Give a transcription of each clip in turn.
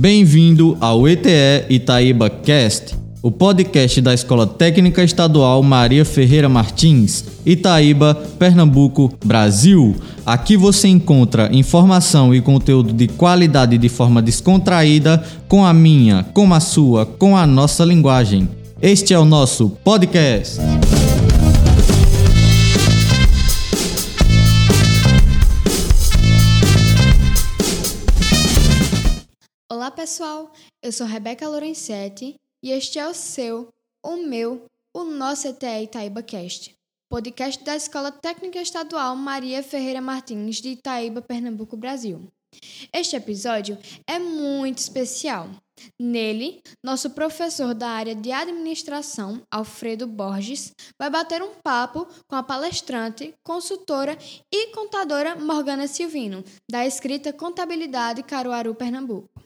Bem-vindo ao ETE Itaíba Cast, o podcast da Escola Técnica Estadual Maria Ferreira Martins, Itaíba, Pernambuco, Brasil. Aqui você encontra informação e conteúdo de qualidade de forma descontraída, com a minha, com a sua, com a nossa linguagem. Este é o nosso podcast. Olá pessoal, eu sou Rebeca Lorenzetti e este é o seu, o meu, o nosso ETE Itaíba Cast, podcast da Escola Técnica Estadual Maria Ferreira Martins de Itaíba, Pernambuco, Brasil. Este episódio é muito especial. Nele, nosso professor da área de administração, Alfredo Borges, vai bater um papo com a palestrante, consultora e contadora Morgana Silvino, da escrita Contabilidade Caruaru, Pernambuco.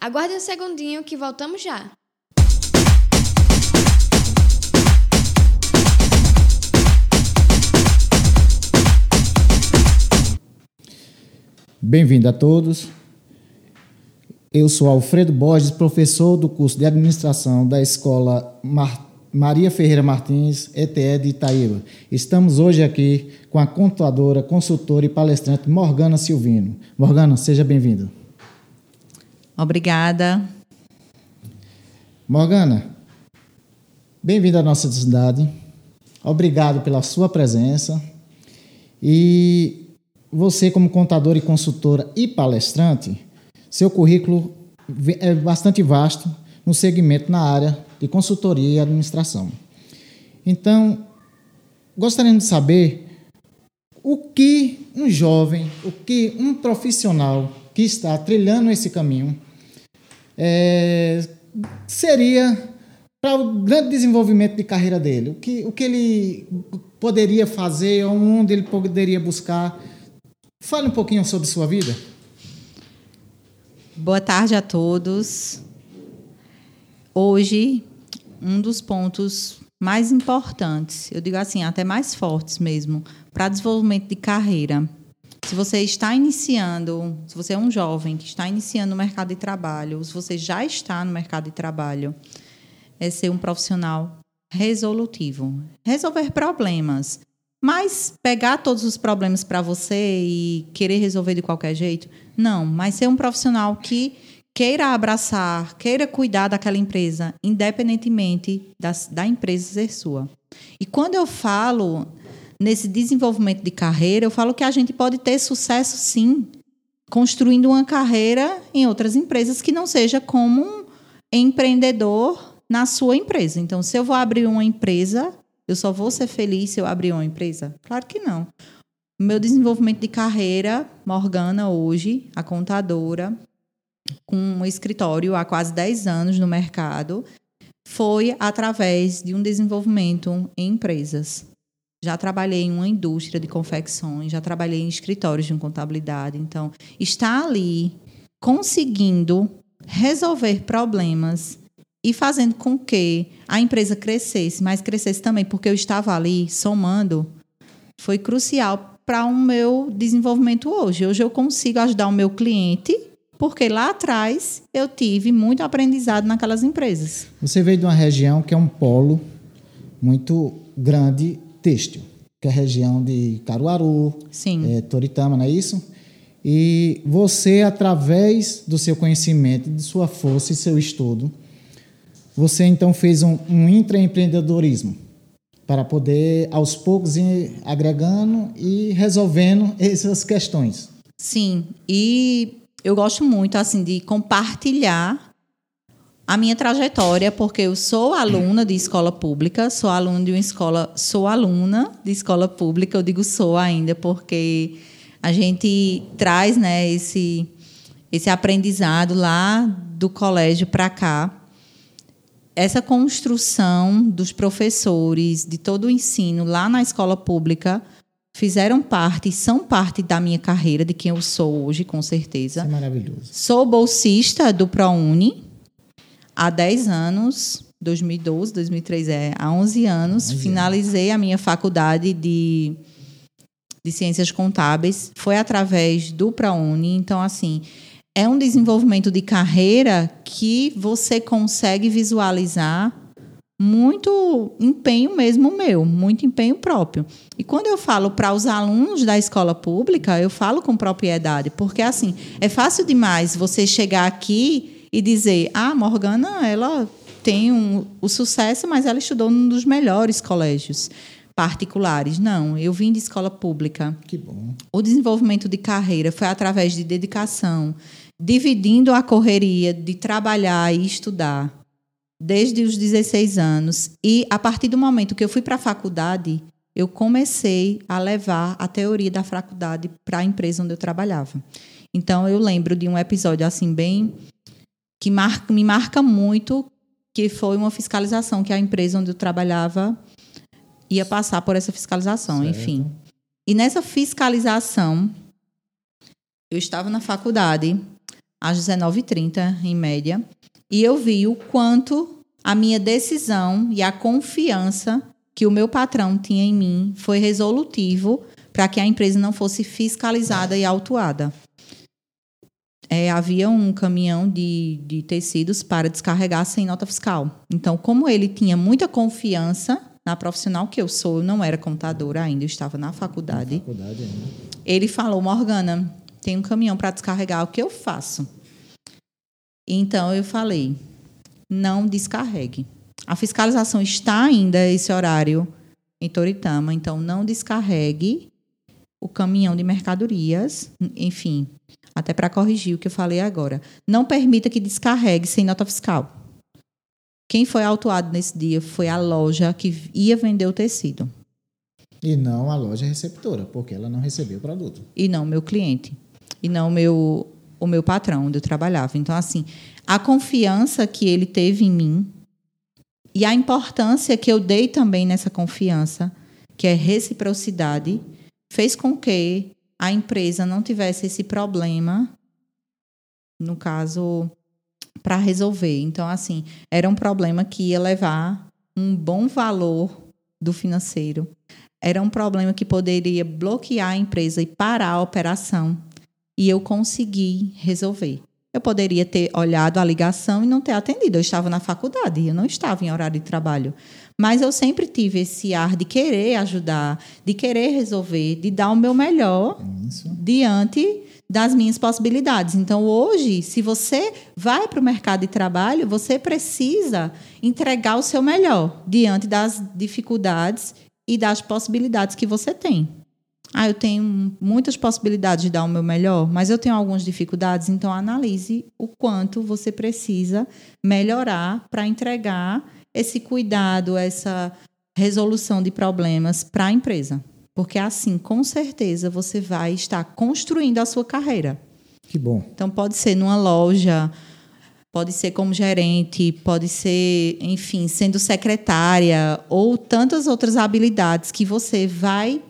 Aguarde um segundinho que voltamos já. Bem-vindo a todos. Eu sou Alfredo Borges, professor do curso de administração da Escola Mar Maria Ferreira Martins, ETE de Itaíba. Estamos hoje aqui com a contadora, consultora e palestrante Morgana Silvino. Morgana, seja bem-vinda. Obrigada. Morgana, bem-vinda à nossa cidade. Obrigado pela sua presença. E você, como contadora e consultora e palestrante, seu currículo é bastante vasto no segmento na área de consultoria e administração. Então, gostaríamos de saber o que um jovem, o que um profissional que está trilhando esse caminho é, seria para o grande desenvolvimento de carreira dele. O que, o que ele poderia fazer, onde ele poderia buscar. Fale um pouquinho sobre sua vida. Boa tarde a todos. Hoje, um dos pontos mais importantes, eu digo assim, até mais fortes mesmo, para desenvolvimento de carreira. Se você está iniciando, se você é um jovem que está iniciando no mercado de trabalho, ou se você já está no mercado de trabalho, é ser um profissional resolutivo. Resolver problemas. Mas pegar todos os problemas para você e querer resolver de qualquer jeito, não. Mas ser um profissional que queira abraçar, queira cuidar daquela empresa, independentemente da, da empresa ser sua. E quando eu falo nesse desenvolvimento de carreira, eu falo que a gente pode ter sucesso sim, construindo uma carreira em outras empresas que não seja como um empreendedor na sua empresa. Então, se eu vou abrir uma empresa, eu só vou ser feliz se eu abrir uma empresa? Claro que não. Meu desenvolvimento de carreira, Morgana hoje, a contadora, com um escritório há quase 10 anos no mercado, foi através de um desenvolvimento em empresas. Já trabalhei em uma indústria de confecções, já trabalhei em escritórios de contabilidade. Então, está ali conseguindo resolver problemas e fazendo com que a empresa crescesse, mas crescesse também porque eu estava ali somando, foi crucial para o meu desenvolvimento hoje. Hoje eu consigo ajudar o meu cliente porque lá atrás eu tive muito aprendizado naquelas empresas. Você veio de uma região que é um polo muito grande têxtil, que é a região de Caruaru. É, Toritama, não é isso? E você, através do seu conhecimento, de sua força e seu estudo, você então fez um, um intraempreendedorismo para poder, aos poucos, ir agregando e resolvendo essas questões. Sim, e eu gosto muito assim de compartilhar a minha trajetória, porque eu sou aluna de escola pública, sou aluna de uma escola, sou aluna de escola pública, eu digo sou ainda porque a gente traz, né, esse esse aprendizado lá do colégio para cá. Essa construção dos professores, de todo o ensino lá na escola pública, fizeram parte, são parte da minha carreira, de quem eu sou hoje, com certeza. Isso é maravilhoso. Sou bolsista do ProUni, há 10 anos, 2012, 2003, é, há 11 anos, 11 finalizei a minha faculdade de, de Ciências Contábeis. Foi através do ProUni. Então, assim, é um desenvolvimento de carreira que você consegue visualizar muito empenho mesmo meu, muito empenho próprio. E quando eu falo para os alunos da escola pública, eu falo com propriedade, porque assim, é fácil demais você chegar aqui e dizer: "Ah, Morgana, ela tem um, o sucesso, mas ela estudou num dos melhores colégios particulares. Não, eu vim de escola pública. Que bom. O desenvolvimento de carreira foi através de dedicação, dividindo a correria de trabalhar e estudar desde os 16 anos. E a partir do momento que eu fui para a faculdade, eu comecei a levar a teoria da faculdade para a empresa onde eu trabalhava. Então eu lembro de um episódio assim bem que marca, me marca muito, que foi uma fiscalização que a empresa onde eu trabalhava ia passar por essa fiscalização, certo. enfim. E nessa fiscalização, eu estava na faculdade às 19h30, em média, e eu vi o quanto a minha decisão e a confiança que o meu patrão tinha em mim foi resolutivo para que a empresa não fosse fiscalizada e autuada. É, havia um caminhão de, de tecidos para descarregar sem nota fiscal. Então, como ele tinha muita confiança na profissional que eu sou, eu não era contadora ainda, eu estava na faculdade. Na faculdade ainda. Ele falou, Morgana, tem um caminhão para descarregar, o que eu faço? Então eu falei, não descarregue. A fiscalização está ainda esse horário em Toritama, então não descarregue o caminhão de mercadorias, enfim, até para corrigir o que eu falei agora. Não permita que descarregue sem nota fiscal. Quem foi autuado nesse dia foi a loja que ia vender o tecido. E não a loja receptora, porque ela não recebeu o produto. E não meu cliente. E não meu o meu patrão, onde eu trabalhava. Então, assim, a confiança que ele teve em mim e a importância que eu dei também nessa confiança, que é reciprocidade, fez com que a empresa não tivesse esse problema, no caso, para resolver. Então, assim, era um problema que ia levar um bom valor do financeiro. Era um problema que poderia bloquear a empresa e parar a operação e eu consegui resolver. Eu poderia ter olhado a ligação e não ter atendido. Eu estava na faculdade, eu não estava em horário de trabalho. Mas eu sempre tive esse ar de querer ajudar, de querer resolver, de dar o meu melhor Isso. diante das minhas possibilidades. Então, hoje, se você vai para o mercado de trabalho, você precisa entregar o seu melhor diante das dificuldades e das possibilidades que você tem. Ah, eu tenho muitas possibilidades de dar o meu melhor, mas eu tenho algumas dificuldades, então analise o quanto você precisa melhorar para entregar esse cuidado, essa resolução de problemas para a empresa. Porque assim, com certeza, você vai estar construindo a sua carreira. Que bom. Então, pode ser numa loja, pode ser como gerente, pode ser, enfim, sendo secretária, ou tantas outras habilidades que você vai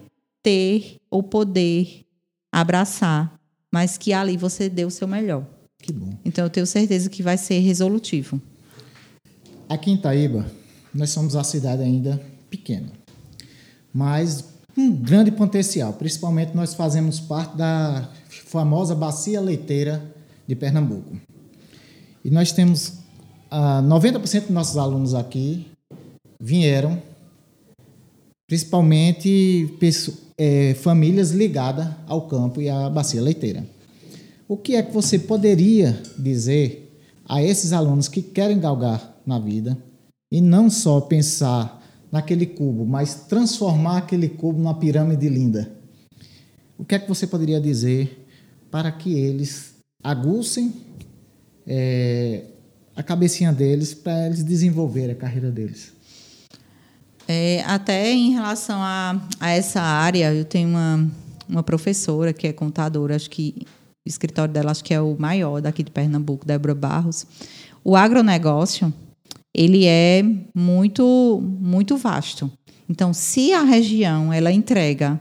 ter ou poder abraçar, mas que ali você deu o seu melhor. Que bom. Então eu tenho certeza que vai ser resolutivo. Aqui em Itaíba, nós somos a cidade ainda pequena, mas um grande potencial. Principalmente nós fazemos parte da famosa bacia leiteira de Pernambuco. E nós temos ah, 90% dos nossos alunos aqui vieram principalmente é, famílias ligadas ao campo e à bacia leiteira. O que é que você poderia dizer a esses alunos que querem galgar na vida e não só pensar naquele cubo, mas transformar aquele cubo numa pirâmide linda? O que é que você poderia dizer para que eles aguçem é, a cabecinha deles para eles desenvolverem a carreira deles? É, até em relação a, a essa área, eu tenho uma, uma professora que é contadora, acho que o escritório dela acho que é o maior daqui de Pernambuco, Débora Barros. O agronegócio, ele é muito muito vasto. Então, se a região ela entrega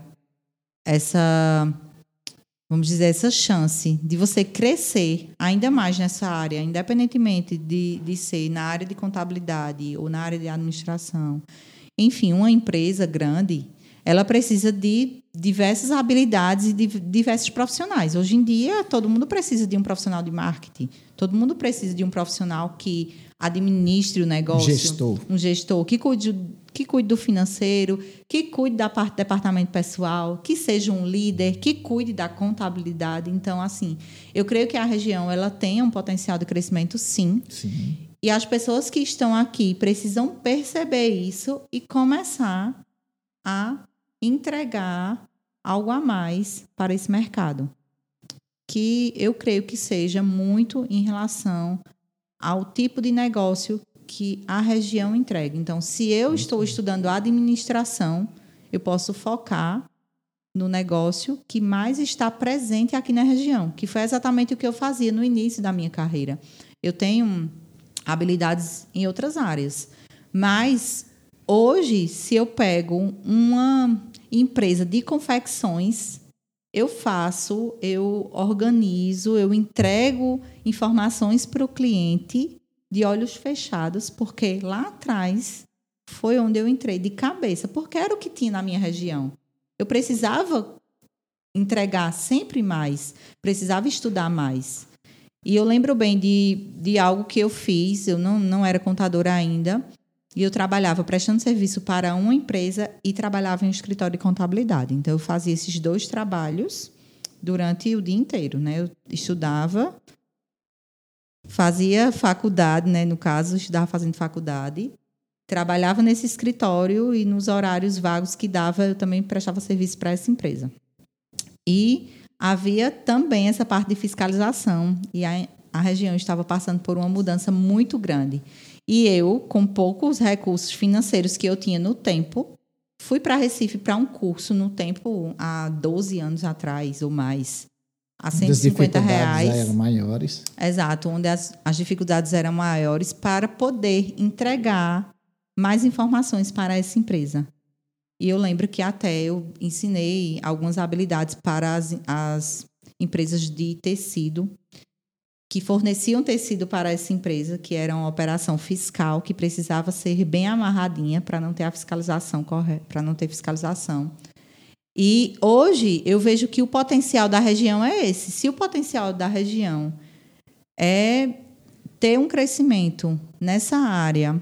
essa vamos dizer essa chance de você crescer ainda mais nessa área, independentemente de, de ser na área de contabilidade ou na área de administração, enfim, uma empresa grande, ela precisa de diversas habilidades e de diversos profissionais. Hoje em dia, todo mundo precisa de um profissional de marketing, todo mundo precisa de um profissional que administre o negócio, Gestor. um gestor que cuide, que cuide do financeiro, que cuide da parte do departamento pessoal, que seja um líder, que cuide da contabilidade. Então, assim, eu creio que a região ela tem um potencial de crescimento, sim. Sim. E as pessoas que estão aqui precisam perceber isso e começar a entregar algo a mais para esse mercado. Que eu creio que seja muito em relação ao tipo de negócio que a região entrega. Então, se eu estou estudando administração, eu posso focar no negócio que mais está presente aqui na região, que foi exatamente o que eu fazia no início da minha carreira. Eu tenho habilidades em outras áreas, mas hoje, se eu pego uma empresa de confecções, eu faço, eu organizo, eu entrego informações para o cliente de olhos fechados, porque lá atrás foi onde eu entrei de cabeça, porque era o que tinha na minha região. Eu precisava entregar sempre mais, precisava estudar mais. E eu lembro bem de, de algo que eu fiz, eu não, não era contadora ainda, e eu trabalhava prestando serviço para uma empresa e trabalhava em um escritório de contabilidade. Então, eu fazia esses dois trabalhos durante o dia inteiro. Né? Eu estudava, fazia faculdade, né? no caso, estudava fazendo faculdade, trabalhava nesse escritório e nos horários vagos que dava, eu também prestava serviço para essa empresa. E havia também essa parte de fiscalização, e a, a região estava passando por uma mudança muito grande. E eu, com poucos recursos financeiros que eu tinha no tempo, fui para Recife para um curso no tempo, há 12 anos atrás ou mais, a 150 reais. Eram maiores. Exato, onde as, as dificuldades eram maiores para poder entregar mais informações para essa empresa. E eu lembro que até eu ensinei algumas habilidades para as, as empresas de tecido que forneciam tecido para essa empresa, que era uma operação fiscal que precisava ser bem amarradinha para não ter a fiscalização correta, para não ter fiscalização. E hoje eu vejo que o potencial da região é esse. Se o potencial da região é ter um crescimento nessa área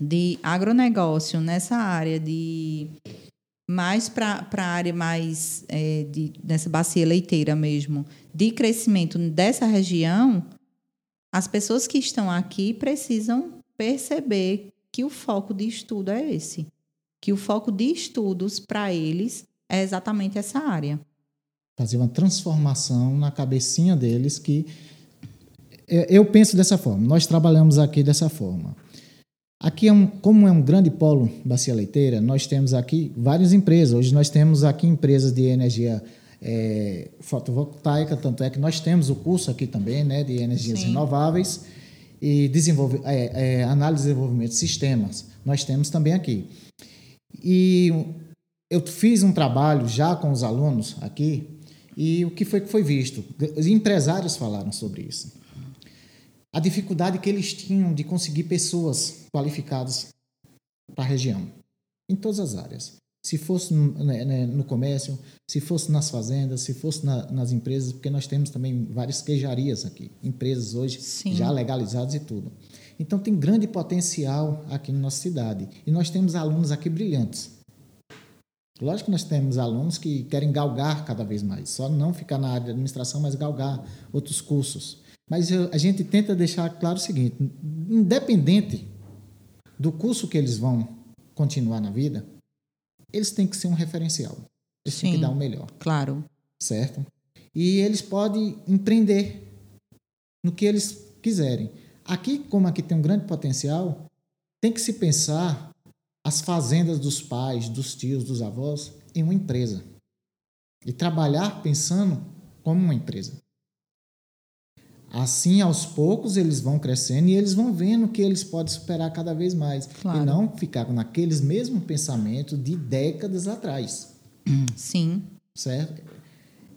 de agronegócio, nessa área de mais para a área mais é, de, nessa bacia leiteira mesmo, de crescimento dessa região, as pessoas que estão aqui precisam perceber que o foco de estudo é esse. Que o foco de estudos para eles é exatamente essa área. Fazer uma transformação na cabecinha deles que eu penso dessa forma. Nós trabalhamos aqui dessa forma. Aqui, é um, como é um grande polo bacia leiteira, nós temos aqui várias empresas. Hoje nós temos aqui empresas de energia é, fotovoltaica, tanto é que nós temos o curso aqui também né, de energias Sim. renováveis e desenvolve, é, é, análise e desenvolvimento de sistemas. Nós temos também aqui. E eu fiz um trabalho já com os alunos aqui e o que foi que foi visto? Os empresários falaram sobre isso a dificuldade que eles tinham de conseguir pessoas qualificadas para a região, em todas as áreas. Se fosse no, né, né, no comércio, se fosse nas fazendas, se fosse na, nas empresas, porque nós temos também várias queijarias aqui, empresas hoje Sim. já legalizadas e tudo. Então tem grande potencial aqui na nossa cidade. E nós temos alunos aqui brilhantes. Lógico que nós temos alunos que querem galgar cada vez mais, só não ficar na área de administração, mas galgar outros cursos. Mas a gente tenta deixar claro o seguinte: independente do curso que eles vão continuar na vida, eles têm que ser um referencial. Eles Sim, têm que dar o melhor. Claro. Certo? E eles podem empreender no que eles quiserem. Aqui, como aqui tem um grande potencial, tem que se pensar as fazendas dos pais, dos tios, dos avós em uma empresa. E trabalhar pensando como uma empresa. Assim, aos poucos, eles vão crescendo e eles vão vendo que eles podem superar cada vez mais. Claro. E não ficar naqueles mesmos pensamentos de décadas atrás. Sim. Certo?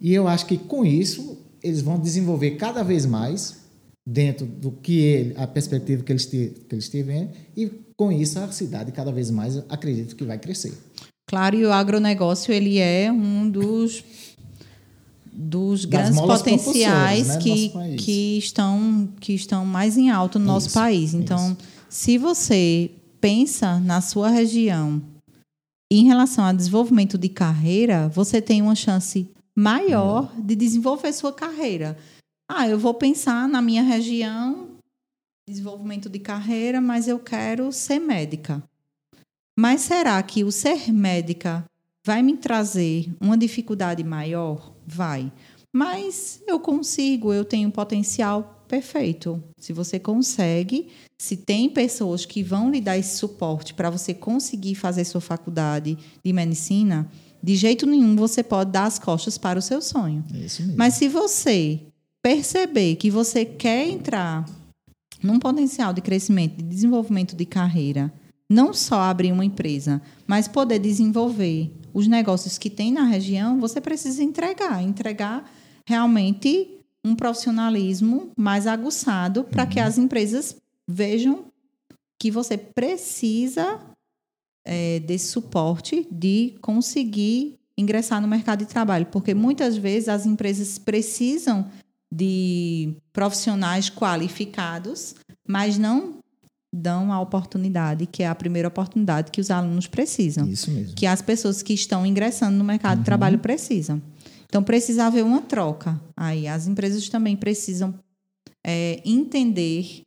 E eu acho que com isso, eles vão desenvolver cada vez mais dentro do que ele, a perspectiva que eles, que eles tiverem, e com isso a cidade cada vez mais acredito que vai crescer. Claro, e o agronegócio ele é um dos dos grandes potenciais né, que, nosso que estão que estão mais em alta no nosso Isso, país. Então, isso. se você pensa na sua região em relação ao desenvolvimento de carreira, você tem uma chance maior de desenvolver sua carreira. Ah, eu vou pensar na minha região, desenvolvimento de carreira, mas eu quero ser médica. Mas será que o ser médica vai me trazer uma dificuldade maior? Vai. Mas eu consigo, eu tenho potencial perfeito. Se você consegue, se tem pessoas que vão lhe dar esse suporte para você conseguir fazer sua faculdade de medicina, de jeito nenhum você pode dar as costas para o seu sonho. É. Mas se você perceber que você quer entrar num potencial de crescimento, de desenvolvimento de carreira, não só abrir uma empresa, mas poder desenvolver os negócios que tem na região, você precisa entregar, entregar realmente um profissionalismo mais aguçado para que as empresas vejam que você precisa é, desse suporte de conseguir ingressar no mercado de trabalho, porque muitas vezes as empresas precisam de profissionais qualificados, mas não dão a oportunidade, que é a primeira oportunidade que os alunos precisam, Isso mesmo. que as pessoas que estão ingressando no mercado de trabalho precisam. Então precisa haver uma troca. Aí as empresas também precisam é, entender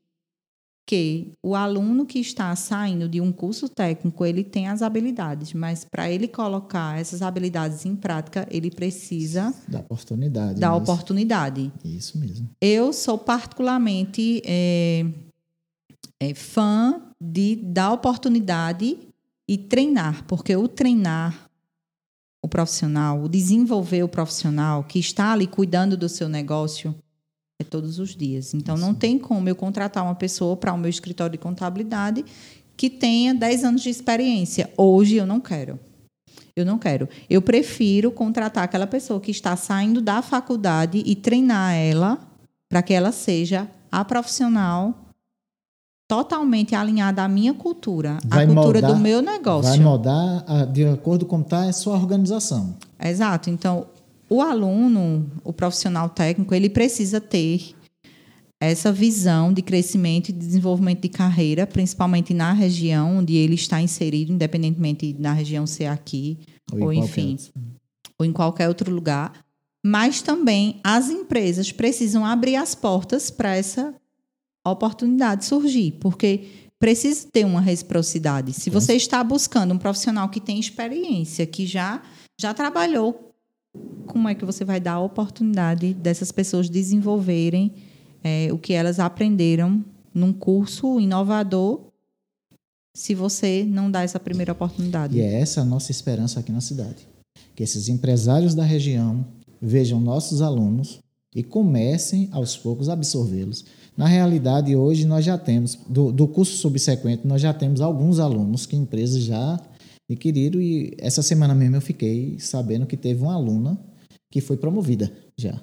que o aluno que está saindo de um curso técnico ele tem as habilidades, mas para ele colocar essas habilidades em prática ele precisa Da oportunidade. da mesmo. oportunidade. Isso mesmo. Eu sou particularmente é, é, fã de dar oportunidade e treinar, porque o treinar o profissional, o desenvolver o profissional que está ali cuidando do seu negócio é todos os dias. Então não tem como eu contratar uma pessoa para o meu escritório de contabilidade que tenha 10 anos de experiência. Hoje eu não quero. Eu não quero. Eu prefiro contratar aquela pessoa que está saindo da faculdade e treinar ela para que ela seja a profissional totalmente alinhada à minha cultura, Vai à cultura moldar- do meu negócio. Vai moldar a- de acordo com está a sua organização. Exato. Então, o aluno, o profissional técnico, ele precisa ter essa visão de crescimento e desenvolvimento de carreira, principalmente na região onde ele está inserido, independentemente da região ser aqui Ou, ou, enfim, ou em qualquer outro lugar. Mas também as empresas precisam abrir as portas para essa oportunidade surgir, porque precisa ter uma reciprocidade. Se você está buscando um profissional que tem experiência, que já já trabalhou, como é que você vai dar a oportunidade dessas pessoas desenvolverem eh, o que elas aprenderam num curso inovador, se você não dá essa primeira oportunidade? E é essa a nossa esperança aqui na cidade. Que esses empresários da região vejam nossos alunos e comecem aos poucos a absorvê-los. Na realidade, hoje nós já temos, do, do curso subsequente, nós já temos alguns alunos que empresas já adquiriram e essa semana mesmo eu fiquei sabendo que teve uma aluna que foi promovida já.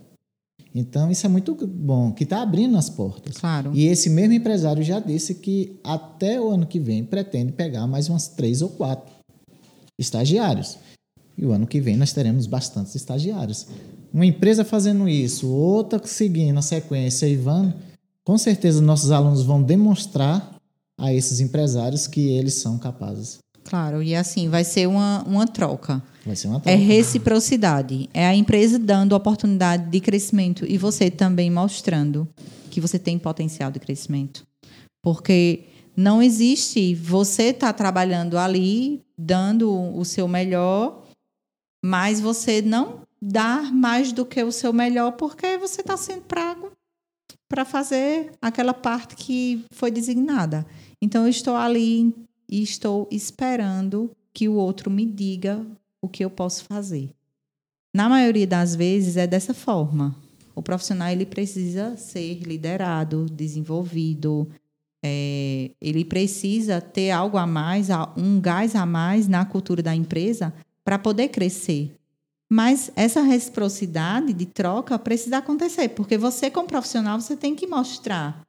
Então isso é muito bom, que está abrindo as portas. Claro. E esse mesmo empresário já disse que até o ano que vem pretende pegar mais umas três ou quatro estagiários. E o ano que vem nós teremos bastantes estagiários. Uma empresa fazendo isso, outra seguindo a sequência e vão, com certeza nossos alunos vão demonstrar a esses empresários que eles são capazes. Claro, e assim, vai ser uma, uma troca. Vai ser uma É troca. reciprocidade. É a empresa dando oportunidade de crescimento e você também mostrando que você tem potencial de crescimento. Porque não existe você estar trabalhando ali, dando o seu melhor, mas você não dar mais do que o seu melhor porque você está sendo pago para fazer aquela parte que foi designada. Então, eu estou ali e estou esperando que o outro me diga o que eu posso fazer. Na maioria das vezes é dessa forma. O profissional ele precisa ser liderado, desenvolvido, é, ele precisa ter algo a mais, um gás a mais na cultura da empresa para poder crescer. Mas essa reciprocidade de troca precisa acontecer, porque você, como profissional, você tem que mostrar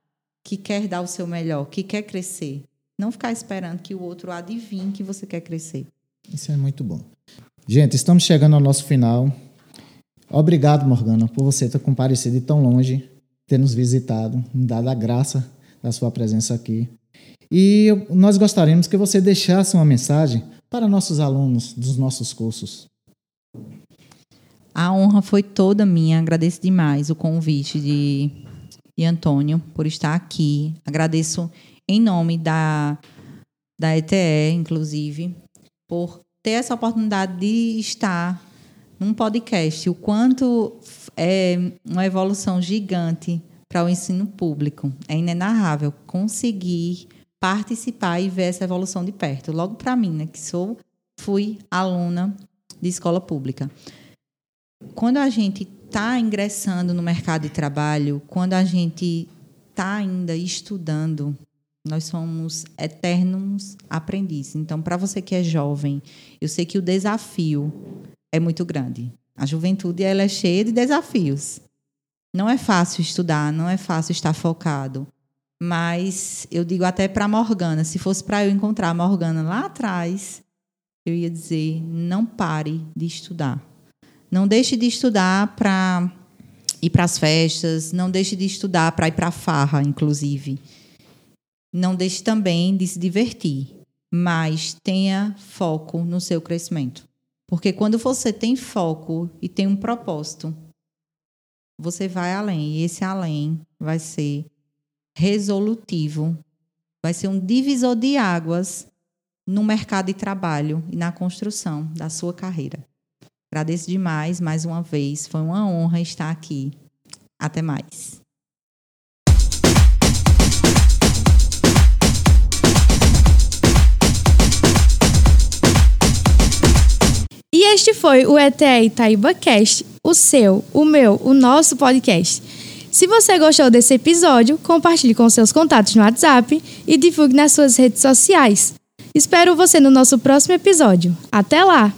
que quer dar o seu melhor, que quer crescer. Não ficar esperando que o outro adivinhe que você quer crescer. Isso é muito bom. Gente, estamos chegando ao nosso final. Obrigado, Morgana, por você ter comparecido de tão longe, ter nos visitado, dado a graça da sua presença aqui. E nós gostaríamos que você deixasse uma mensagem para nossos alunos dos nossos cursos. A honra foi toda minha. Agradeço demais o convite de, de Antônio por estar aqui. Agradeço em nome da, da ETE, inclusive, por ter essa oportunidade de estar num podcast. O quanto é uma evolução gigante para o ensino público. É inenarrável conseguir participar e ver essa evolução de perto. Logo para mim, né, que sou fui aluna de escola pública. Quando a gente está ingressando no mercado de trabalho, quando a gente está ainda estudando, nós somos eternos aprendizes. Então, para você que é jovem, eu sei que o desafio é muito grande. A juventude ela é cheia de desafios. Não é fácil estudar, não é fácil estar focado. Mas eu digo até para Morgana, se fosse para eu encontrar a Morgana lá atrás, eu ia dizer: não pare de estudar. Não deixe de estudar para ir para as festas, não deixe de estudar para ir para a farra, inclusive. Não deixe também de se divertir, mas tenha foco no seu crescimento. Porque quando você tem foco e tem um propósito, você vai além. E esse além vai ser resolutivo, vai ser um divisor de águas no mercado de trabalho e na construção da sua carreira. Agradeço demais mais uma vez, foi uma honra estar aqui. Até mais. E este foi o ETE Itaíba Cast, o seu, o meu, o nosso podcast. Se você gostou desse episódio, compartilhe com seus contatos no WhatsApp e divulgue nas suas redes sociais. Espero você no nosso próximo episódio. Até lá!